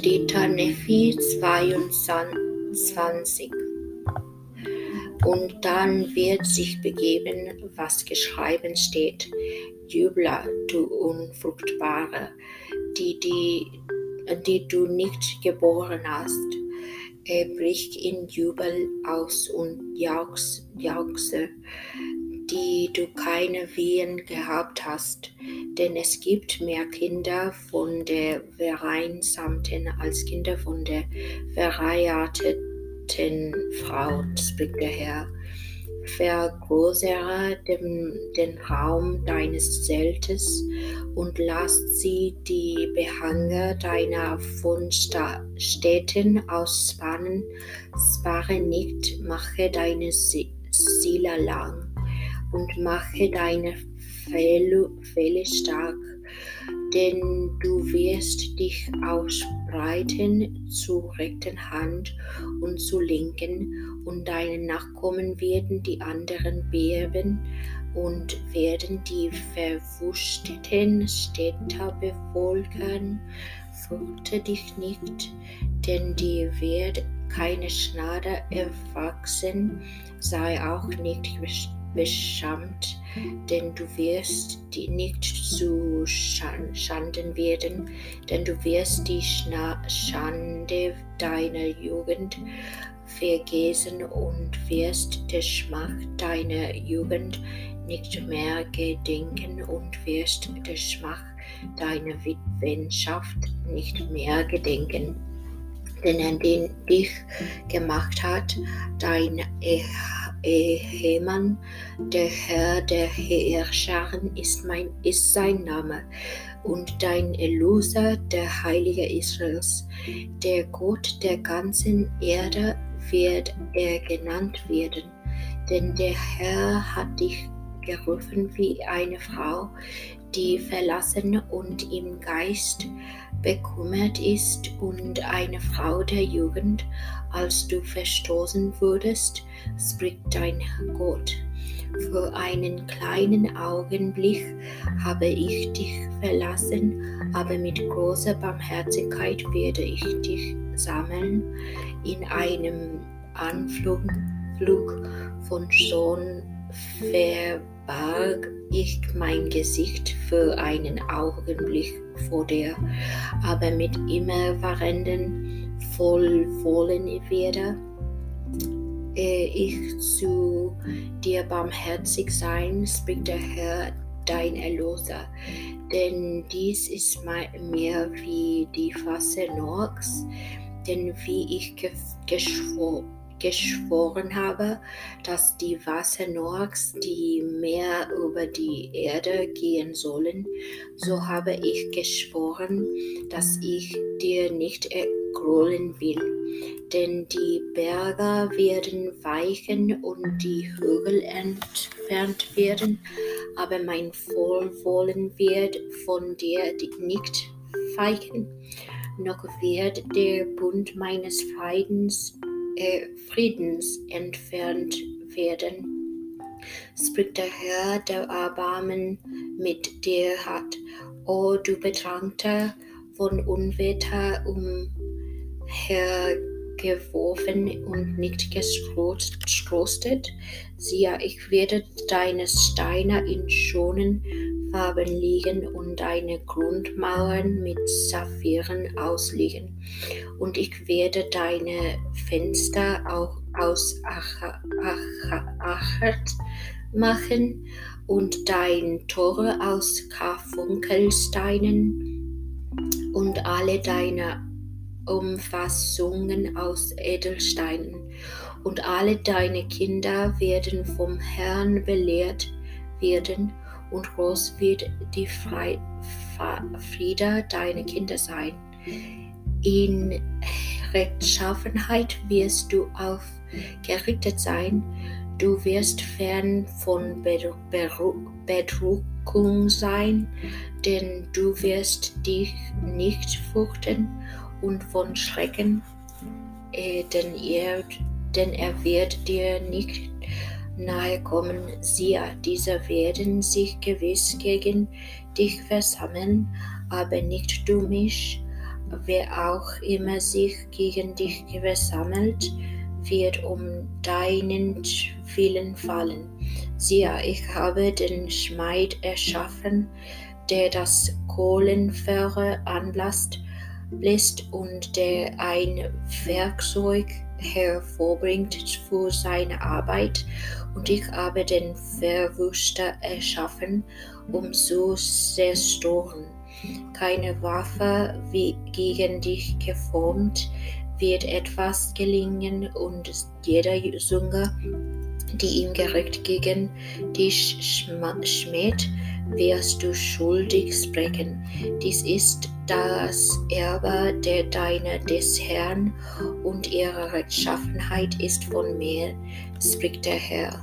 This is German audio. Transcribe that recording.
da Nephi 22. Und dann wird sich begeben, was geschrieben steht. Jubler, du Unfruchtbare, die, die, die du nicht geboren hast. Er bricht in Jubel aus und jauchze, die du keine Wehen gehabt hast, denn es gibt mehr Kinder von der Vereinsamten als Kinder von der verheirateten Frau, spricht der Herr. Vergrößere den, den Raum deines Zeltes und lass sie die Behange deiner Fundstätten ausspannen. Spare nicht, mache deine Seele lang und mache deine Felle stark, denn du wirst dich ausbreiten zur rechten Hand und zur linken, und deine Nachkommen werden die anderen beerben und werden die verwüsteten Städte befolgen. Fürchte dich nicht, denn dir wird keine Schnade erwachsen, sei auch nicht beschämt, denn du wirst nicht zu Schanden werden, denn du wirst die Schande deiner Jugend vergessen und wirst der Schmach deiner Jugend nicht mehr gedenken und wirst der Schmach deiner Witwenschaft nicht mehr gedenken. Denn er den dich gemacht hat, dein Ehemann, der Herr der Herrscharen ist, mein, ist sein Name, und dein Erlöser, der Heilige Israels, der Gott der ganzen Erde wird er genannt werden, denn der Herr hat dich gerufen wie eine Frau, die verlassen und im Geist bekümmert ist und eine Frau der Jugend, als du verstoßen wurdest, spricht dein Gott. Für einen kleinen Augenblick habe ich dich verlassen, aber mit großer Barmherzigkeit werde ich dich sammeln. In einem Anflug von Sohn verbarg ich mein Gesicht für einen Augenblick vor dir, aber mit immerwährenden Wohlwollen werde ich zu dir barmherzig sein, spricht der Herr, dein Erlöser. Denn dies ist mir wie die Fasse Noachs, denn wie ich geschworen geschworen habe, dass die Wasser Noachs die mehr über die Erde gehen sollen, so habe ich geschworen, dass ich dir nicht ergrollen will. Denn die Berge werden weichen und die Hügel entfernt werden, aber mein Wohlwollen wird von dir nicht weichen, noch wird der Bund meines Friedens, äh, Friedens entfernt werden. Spricht der Herr, der Erbarmen mit dir hat. O du Betrankter von Unwetter umher geworfen und nicht gestrostet. Siehe, ich werde deine Steine in schonen Farben liegen und deine Grundmauern mit Saphiren auslegen. Und ich werde deine Fenster auch aus Achert machen und dein Tore aus Karfunkelsteinen und alle deine Umfassungen aus Edelsteinen, und alle deine Kinder werden vom Herrn belehrt werden, und groß wird die Friede deiner Kinder sein. In Rechtschaffenheit wirst du aufgerichtet sein, du wirst fern von Bedruckung sein, denn du wirst dich nicht fürchten und von Schrecken, äh, denn, er, denn er wird dir nicht nahe kommen. Siehe, diese werden sich gewiss gegen dich versammeln, aber nicht du mich. wer auch immer sich gegen dich versammelt, wird um deinen Willen fallen. Siehe, ich habe den Schmeid erschaffen, der das Kohlenfeuer anlasst, bläst und der ein Werkzeug hervorbringt für seine Arbeit, und ich habe den Verwüster erschaffen, um zu zerstören. Keine Waffe wie gegen dich geformt wird etwas gelingen, und jeder Zunge, die ihm gerecht gegen dich schmäht, wirst du schuldig sprechen. Dies ist das Erbe der Deine des Herrn und ihre Rechtschaffenheit ist von mir, spricht der Herr.